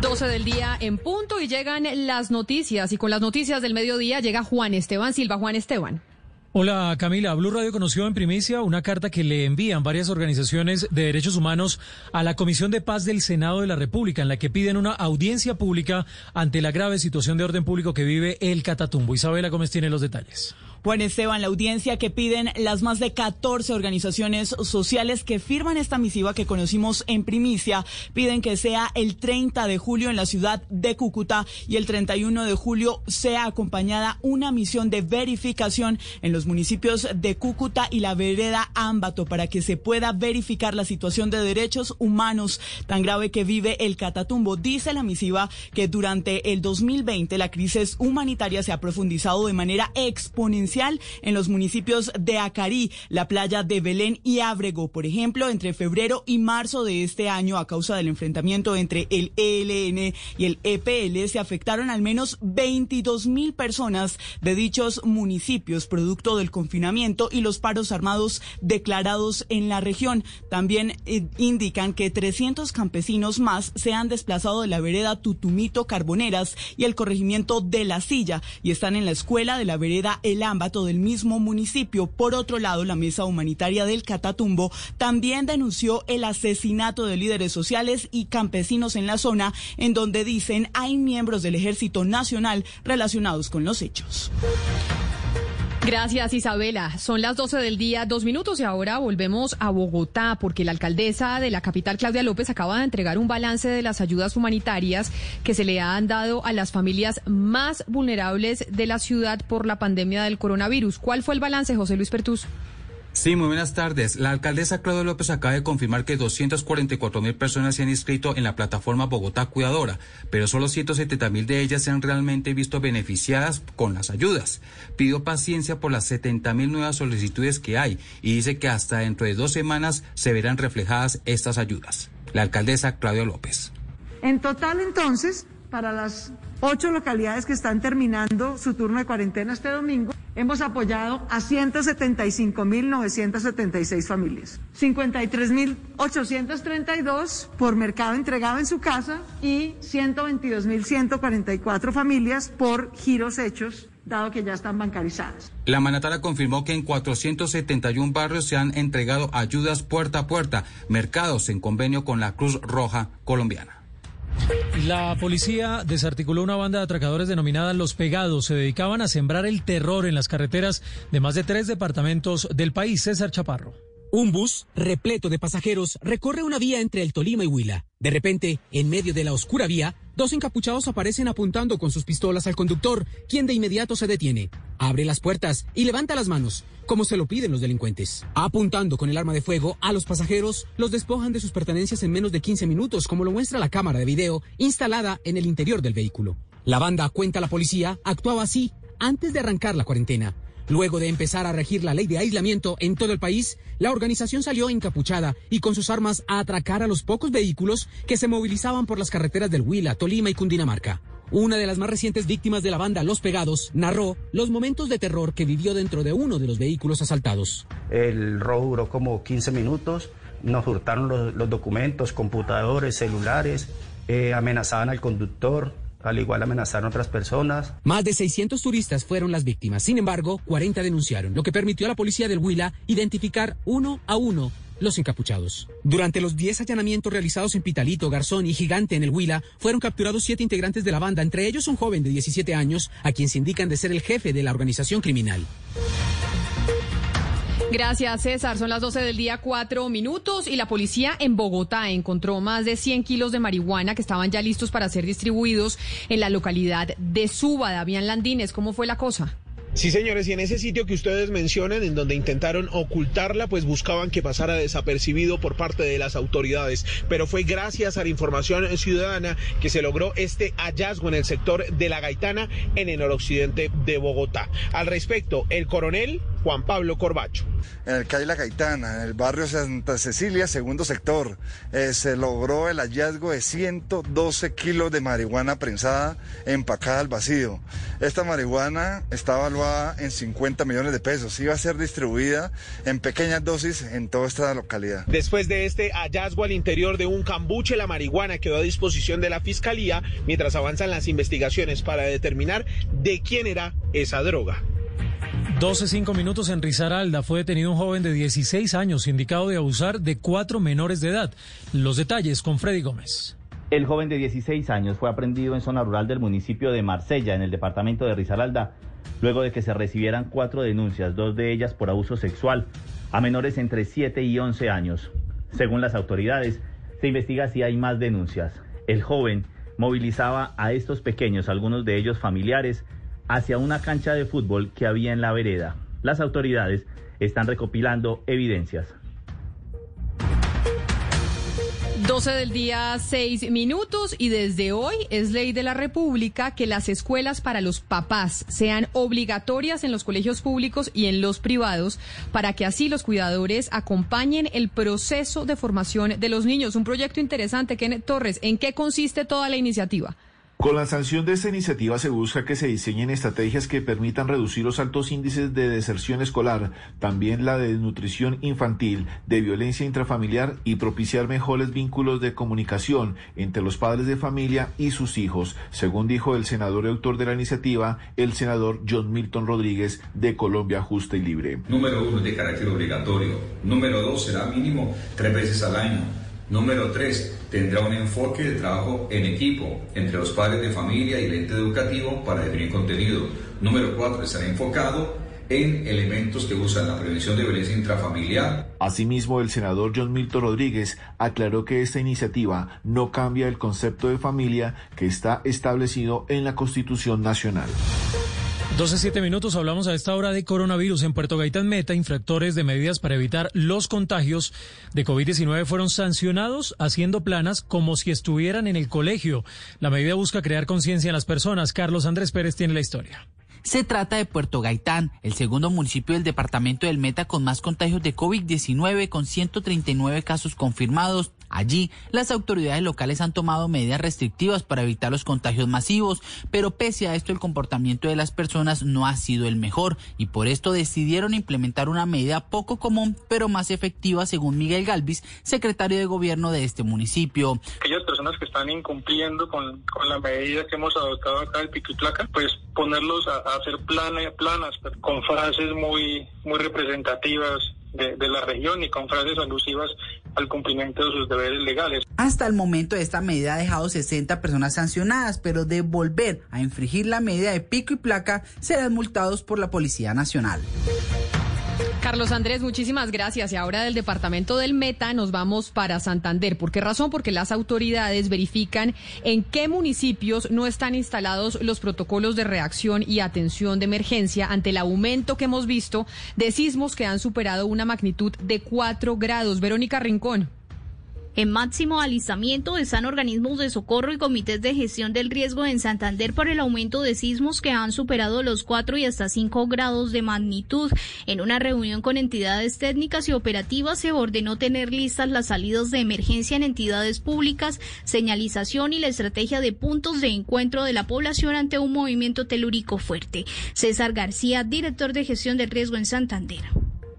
12 del día en punto y llegan las noticias y con las noticias del mediodía llega Juan Esteban Silva. Juan Esteban. Hola Camila, Blue Radio conoció en primicia una carta que le envían varias organizaciones de derechos humanos a la Comisión de Paz del Senado de la República en la que piden una audiencia pública ante la grave situación de orden público que vive el Catatumbo. Isabela Gómez tiene los detalles. Juan Esteban, la audiencia que piden las más de 14 organizaciones sociales que firman esta misiva que conocimos en primicia, piden que sea el 30 de julio en la ciudad de Cúcuta y el 31 de julio sea acompañada una misión de verificación en los municipios de Cúcuta y la vereda Ámbato para que se pueda verificar la situación de derechos humanos tan grave que vive el Catatumbo. Dice la misiva que durante el 2020 la crisis humanitaria se ha profundizado de manera exponencial en los municipios de Acarí, la playa de Belén y Ábrego. Por ejemplo, entre febrero y marzo de este año, a causa del enfrentamiento entre el ELN y el EPL, se afectaron al menos 22 mil personas de dichos municipios, producto del confinamiento y los paros armados declarados en la región. También eh, indican que 300 campesinos más se han desplazado de la vereda Tutumito Carboneras y el corregimiento de La Silla y están en la escuela de la vereda El Del mismo municipio. Por otro lado, la Mesa Humanitaria del Catatumbo también denunció el asesinato de líderes sociales y campesinos en la zona, en donde dicen hay miembros del Ejército Nacional relacionados con los hechos. Gracias, Isabela. Son las 12 del día, dos minutos, y ahora volvemos a Bogotá, porque la alcaldesa de la capital, Claudia López, acaba de entregar un balance de las ayudas humanitarias que se le han dado a las familias más vulnerables de la ciudad por la pandemia del coronavirus. ¿Cuál fue el balance, José Luis Pertus? Sí, muy buenas tardes. La alcaldesa Claudia López acaba de confirmar que 244 mil personas se han inscrito en la plataforma Bogotá Cuidadora, pero solo 170 mil de ellas se han realmente visto beneficiadas con las ayudas. Pidió paciencia por las 70 mil nuevas solicitudes que hay y dice que hasta dentro de dos semanas se verán reflejadas estas ayudas. La alcaldesa Claudia López. En total, entonces, para las ocho localidades que están terminando su turno de cuarentena este domingo, hemos apoyado a 175.976 familias, 53.832 por mercado entregado en su casa y 122.144 familias por giros hechos dado que ya están bancarizadas. La manatara confirmó que en 471 barrios se han entregado ayudas puerta a puerta, mercados en convenio con la Cruz Roja Colombiana. La policía desarticuló una banda de atracadores denominada Los Pegados. Se dedicaban a sembrar el terror en las carreteras de más de tres departamentos del país. César Chaparro. Un bus repleto de pasajeros recorre una vía entre el Tolima y Huila. De repente, en medio de la oscura vía, dos encapuchados aparecen apuntando con sus pistolas al conductor, quien de inmediato se detiene. Abre las puertas y levanta las manos, como se lo piden los delincuentes. Apuntando con el arma de fuego a los pasajeros, los despojan de sus pertenencias en menos de 15 minutos, como lo muestra la cámara de video instalada en el interior del vehículo. La banda, cuenta la policía, actuaba así antes de arrancar la cuarentena. Luego de empezar a regir la ley de aislamiento en todo el país, la organización salió encapuchada y con sus armas a atracar a los pocos vehículos que se movilizaban por las carreteras del Huila, Tolima y Cundinamarca. Una de las más recientes víctimas de la banda Los Pegados narró los momentos de terror que vivió dentro de uno de los vehículos asaltados. El robo duró como 15 minutos, nos hurtaron los, documentos, computadores, celulares, eh, amenazaban al conductor, al igual amenazaron a otras personas. Más de 600 turistas fueron las víctimas. Sin embargo, 40 denunciaron, lo que permitió a la policía del Huila identificar uno a uno los encapuchados. Durante los 10 allanamientos realizados en Pitalito, Garzón y Gigante en el Huila, fueron capturados siete integrantes de la banda, entre ellos un joven de 17 años, a quien se indican de ser el jefe de la organización criminal. Gracias, César. Son las 12 del día, cuatro minutos. Y la policía en Bogotá encontró más de 100 kilos de marihuana que estaban ya listos para ser distribuidos en la localidad de Suba. Davián Landines, ¿cómo fue la cosa? Sí, señores, y en ese sitio que ustedes mencionan, en donde intentaron ocultarla, pues buscaban que pasara desapercibido por parte de las autoridades. Pero fue gracias a la información ciudadana que se logró este hallazgo en el sector de la Gaitana, en el noroccidente de Bogotá. Al respecto, el coronel Juan Pablo Corbacho. En el calle La Gaitana, en el barrio Santa Cecilia, segundo sector, eh, se logró el hallazgo de 112 kilos de marihuana prensada empacada al vacío. Esta marihuana está evaluada en 50 millones de pesos. Iba a ser distribuida en pequeñas dosis en toda esta localidad. Después de este hallazgo al interior de un cambuche, la marihuana quedó a disposición de la fiscalía mientras avanzan las investigaciones para determinar de quién era esa droga. 12, 5 minutos en Risaralda fue detenido un joven de 16 años indicado de abusar de cuatro menores de edad. Los detalles con Freddy Gómez. El joven de 16 años fue aprendido en zona rural del municipio de Marsella, en el departamento de Risaralda, luego de que se recibieran cuatro denuncias, dos de ellas por abuso sexual, a menores entre 7 y 11 años. Según las autoridades, se investiga si hay más denuncias. El joven movilizaba a estos pequeños, algunos de ellos familiares, hacia una cancha de fútbol que había en la vereda. Las autoridades están recopilando evidencias. 12 del día, 6 minutos y desde hoy es ley de la República que las escuelas para los papás sean obligatorias en los colegios públicos y en los privados para que así los cuidadores acompañen el proceso de formación de los niños. Un proyecto interesante, Kenneth Torres. ¿En qué consiste toda la iniciativa? Con la sanción de esta iniciativa se busca que se diseñen estrategias que permitan reducir los altos índices de deserción escolar, también la de desnutrición infantil, de violencia intrafamiliar y propiciar mejores vínculos de comunicación entre los padres de familia y sus hijos, según dijo el senador y autor de la iniciativa, el senador John Milton Rodríguez de Colombia Justa y Libre. Número uno, de carácter obligatorio. Número dos, será mínimo tres veces al año. Número tres, tendrá un enfoque de trabajo en equipo entre los padres de familia y el ente educativo para definir contenido. Número cuatro, estará enfocado en elementos que usan la prevención de violencia intrafamiliar. Asimismo, el senador John Milton Rodríguez aclaró que esta iniciativa no cambia el concepto de familia que está establecido en la Constitución Nacional. 12, 7 minutos, hablamos a esta hora de coronavirus. En Puerto Gaitán Meta, infractores de medidas para evitar los contagios de COVID-19 fueron sancionados haciendo planas como si estuvieran en el colegio. La medida busca crear conciencia en las personas. Carlos Andrés Pérez tiene la historia. Se trata de Puerto Gaitán, el segundo municipio del departamento del Meta con más contagios de COVID-19 con 139 casos confirmados. Allí, las autoridades locales han tomado medidas restrictivas para evitar los contagios masivos, pero pese a esto el comportamiento de las personas no ha sido el mejor y por esto decidieron implementar una medida poco común pero más efectiva según Miguel Galvis, secretario de gobierno de este municipio. Aquellas personas que están incumpliendo con, con la medida que hemos adoptado acá del pico pues ponerlos a, hacer planas con frases muy, muy representativas de, la región y con frases alusivas al cumplimiento de sus deberes legales. Hasta el momento esta medida ha dejado 60 personas sancionadas, pero de volver a infringir la medida de pico y placa serán multados por la Policía Nacional. Carlos Andrés, muchísimas gracias. Y ahora del departamento del Meta nos vamos para Santander. ¿Por qué razón? Porque las autoridades verifican en qué municipios no están instalados los protocolos de reacción y atención de emergencia ante el aumento que hemos visto de sismos que han superado una magnitud de 4 grados. Verónica Rincón. En máximo alistamiento están organismos de socorro y comités de gestión del riesgo en Santander por el aumento de sismos que han superado los 4 y hasta 5 grados de magnitud. En una reunión con entidades técnicas y operativas se ordenó tener listas las salidas de emergencia en entidades públicas, señalización y la estrategia de puntos de encuentro de la población ante un movimiento telúrico fuerte. César García, director de gestión del riesgo en Santander.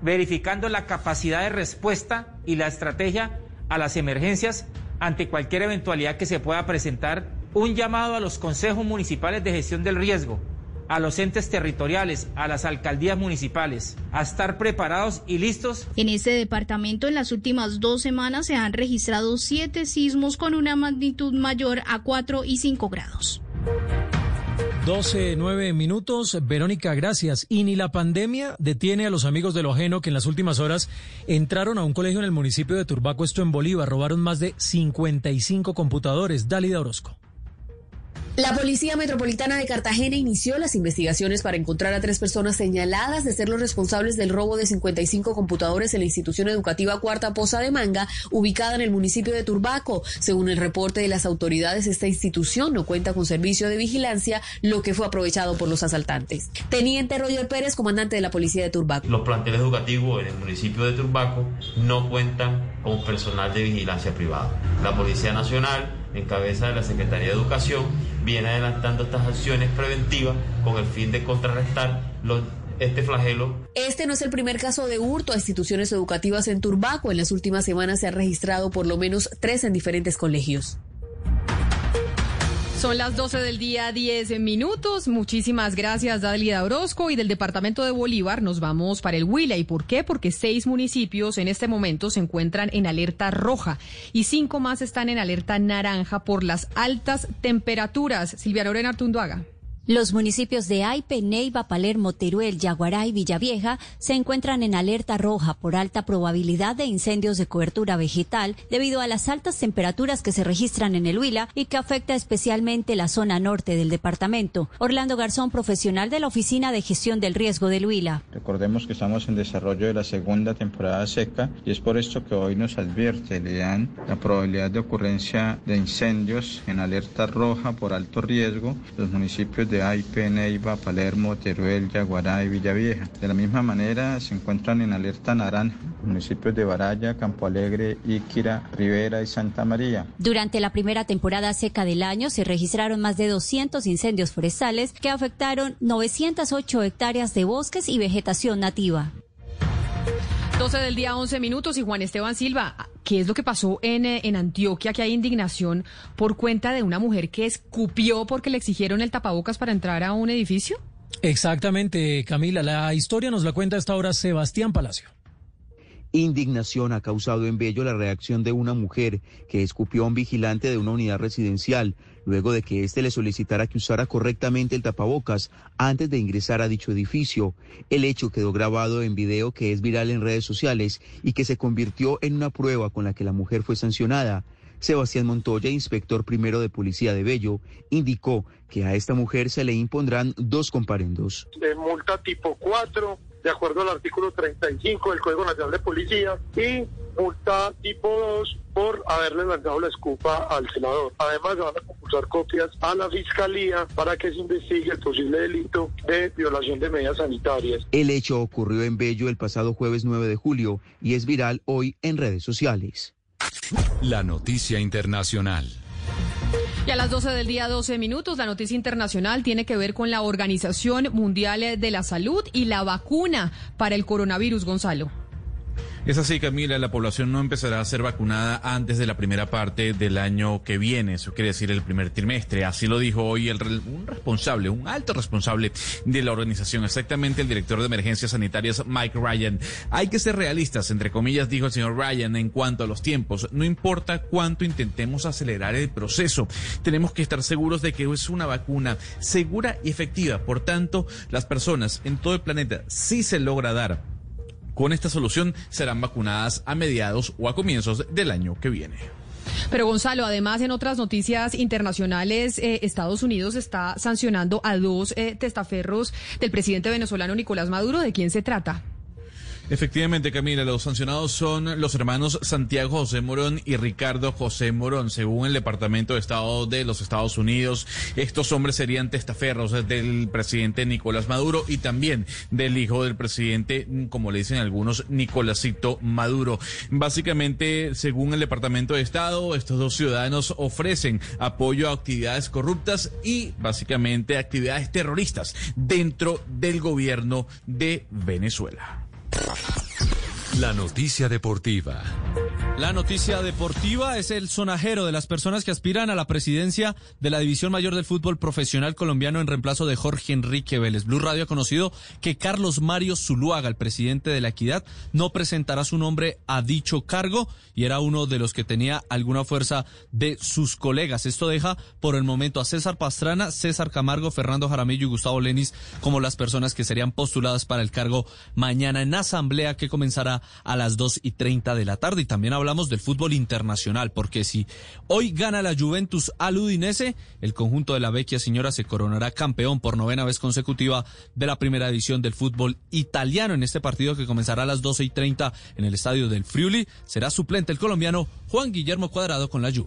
Verificando la capacidad de respuesta y la estrategia a las emergencias ante cualquier eventualidad que se pueda presentar, un llamado a los consejos municipales de gestión del riesgo, a los entes territoriales, a las alcaldías municipales, a estar preparados y listos. En este departamento, en las últimas dos semanas se han registrado siete sismos con una magnitud mayor a 4 y 5 grados. 12, 9 minutos. Verónica, gracias. Y ni la pandemia detiene a los amigos de lo ajeno que en las últimas horas entraron a un colegio en el municipio de Turbaco, esto en Bolívar. Robaron más de 55 computadores. Dálida Orozco. La Policía Metropolitana de Cartagena inició las investigaciones para encontrar a tres personas señaladas de ser los responsables del robo de 55 computadores en la institución educativa Cuarta Poza de Manga, ubicada en el municipio de Turbaco. Según el reporte de las autoridades, esta institución no cuenta con servicio de vigilancia, lo que fue aprovechado por los asaltantes. Teniente Roger Pérez, comandante de la Policía de Turbaco. Los planteles educativos en el municipio de Turbaco no cuentan con personal de vigilancia privada. La Policía Nacional en cabeza de la Secretaría de Educación, viene adelantando estas acciones preventivas con el fin de contrarrestar este flagelo. Este no es el primer caso de hurto a instituciones educativas en Turbaco. En las últimas semanas se han registrado por lo menos tres en diferentes colegios. Son las 12 del día, 10 minutos. Muchísimas gracias, Dalia Orozco. Y del departamento de Bolívar nos vamos para el Huila. ¿Y por qué? Porque seis municipios en este momento se encuentran en alerta roja y cinco más están en alerta naranja por las altas temperaturas. Silvia Lorena Artunduaga. Los municipios de Aipe, Neiva, Palermo, Teruel, Yaguará y Villavieja se encuentran en alerta roja por alta probabilidad de incendios de cobertura vegetal debido a las altas temperaturas que se registran en el Huila y que afecta especialmente la zona norte del departamento. Orlando Garzón, profesional de la Oficina de Gestión del Riesgo del Huila. Recordemos que estamos en desarrollo de la segunda temporada seca y es por esto que hoy nos advierte, le dan la probabilidad de ocurrencia de incendios en alerta roja por alto riesgo los municipios de de Aipe, Neiva, Palermo, Teruel, Yaguará y Villavieja. De la misma manera se encuentran en alerta naranja municipios de Baraya, Campo Alegre, Íquira, Rivera y Santa María. Durante la primera temporada seca del año se registraron más de 200 incendios forestales que afectaron 908 hectáreas de bosques y vegetación nativa. 12 del día, 11 minutos. Y Juan Esteban Silva, ¿qué es lo que pasó en, eh, en Antioquia? Que hay indignación por cuenta de una mujer que escupió porque le exigieron el tapabocas para entrar a un edificio. Exactamente, Camila. La historia nos la cuenta hasta ahora Sebastián Palacio. Indignación ha causado en Bello la reacción de una mujer que escupió a un vigilante de una unidad residencial luego de que éste le solicitara que usara correctamente el tapabocas antes de ingresar a dicho edificio. El hecho quedó grabado en video que es viral en redes sociales y que se convirtió en una prueba con la que la mujer fue sancionada. Sebastián Montoya, inspector primero de Policía de Bello, indicó que a esta mujer se le impondrán dos comparendos. De multa tipo 4, de acuerdo al artículo 35 del Código Nacional de Policía, y multa tipo 2 por haberle lanzado la escupa al senador. Además, se van a compulsar copias a la Fiscalía para que se investigue el posible delito de violación de medidas sanitarias. El hecho ocurrió en Bello el pasado jueves 9 de julio y es viral hoy en redes sociales. La noticia internacional. Y a las 12 del día, 12 minutos, la noticia internacional tiene que ver con la Organización Mundial de la Salud y la vacuna para el coronavirus, Gonzalo. Es así, Camila, la población no empezará a ser vacunada antes de la primera parte del año que viene, eso quiere decir el primer trimestre. Así lo dijo hoy el, un responsable, un alto responsable de la organización, exactamente el director de emergencias sanitarias, Mike Ryan. Hay que ser realistas, entre comillas, dijo el señor Ryan, en cuanto a los tiempos. No importa cuánto intentemos acelerar el proceso, tenemos que estar seguros de que es una vacuna segura y efectiva. Por tanto, las personas en todo el planeta, si se logra dar con esta solución serán vacunadas a mediados o a comienzos del año que viene. Pero Gonzalo, además en otras noticias internacionales, eh, Estados Unidos está sancionando a dos eh, testaferros del presidente venezolano Nicolás Maduro. ¿De quién se trata? Efectivamente, Camila, los sancionados son los hermanos Santiago José Morón y Ricardo José Morón. Según el Departamento de Estado de los Estados Unidos, estos hombres serían testaferros del presidente Nicolás Maduro y también del hijo del presidente, como le dicen algunos, Nicolásito Maduro. Básicamente, según el Departamento de Estado, estos dos ciudadanos ofrecen apoyo a actividades corruptas y básicamente actividades terroristas dentro del gobierno de Venezuela. La noticia deportiva. La noticia deportiva es el sonajero de las personas que aspiran a la presidencia de la División Mayor del Fútbol Profesional Colombiano en reemplazo de Jorge Enrique Vélez. Blue Radio ha conocido que Carlos Mario Zuluaga, el presidente de la Equidad, no presentará su nombre a dicho cargo y era uno de los que tenía alguna fuerza de sus colegas. Esto deja por el momento a César Pastrana, César Camargo, Fernando Jaramillo y Gustavo Lenis como las personas que serían postuladas para el cargo mañana en asamblea que comenzará a las dos y treinta de la tarde. Y también habla hablamos del fútbol internacional, porque si hoy gana la Juventus al Udinese, el conjunto de la vecchia señora se coronará campeón por novena vez consecutiva de la primera división del fútbol italiano. En este partido que comenzará a las 12 y 30 en el estadio del Friuli, será suplente el colombiano Juan Guillermo Cuadrado con la Juve.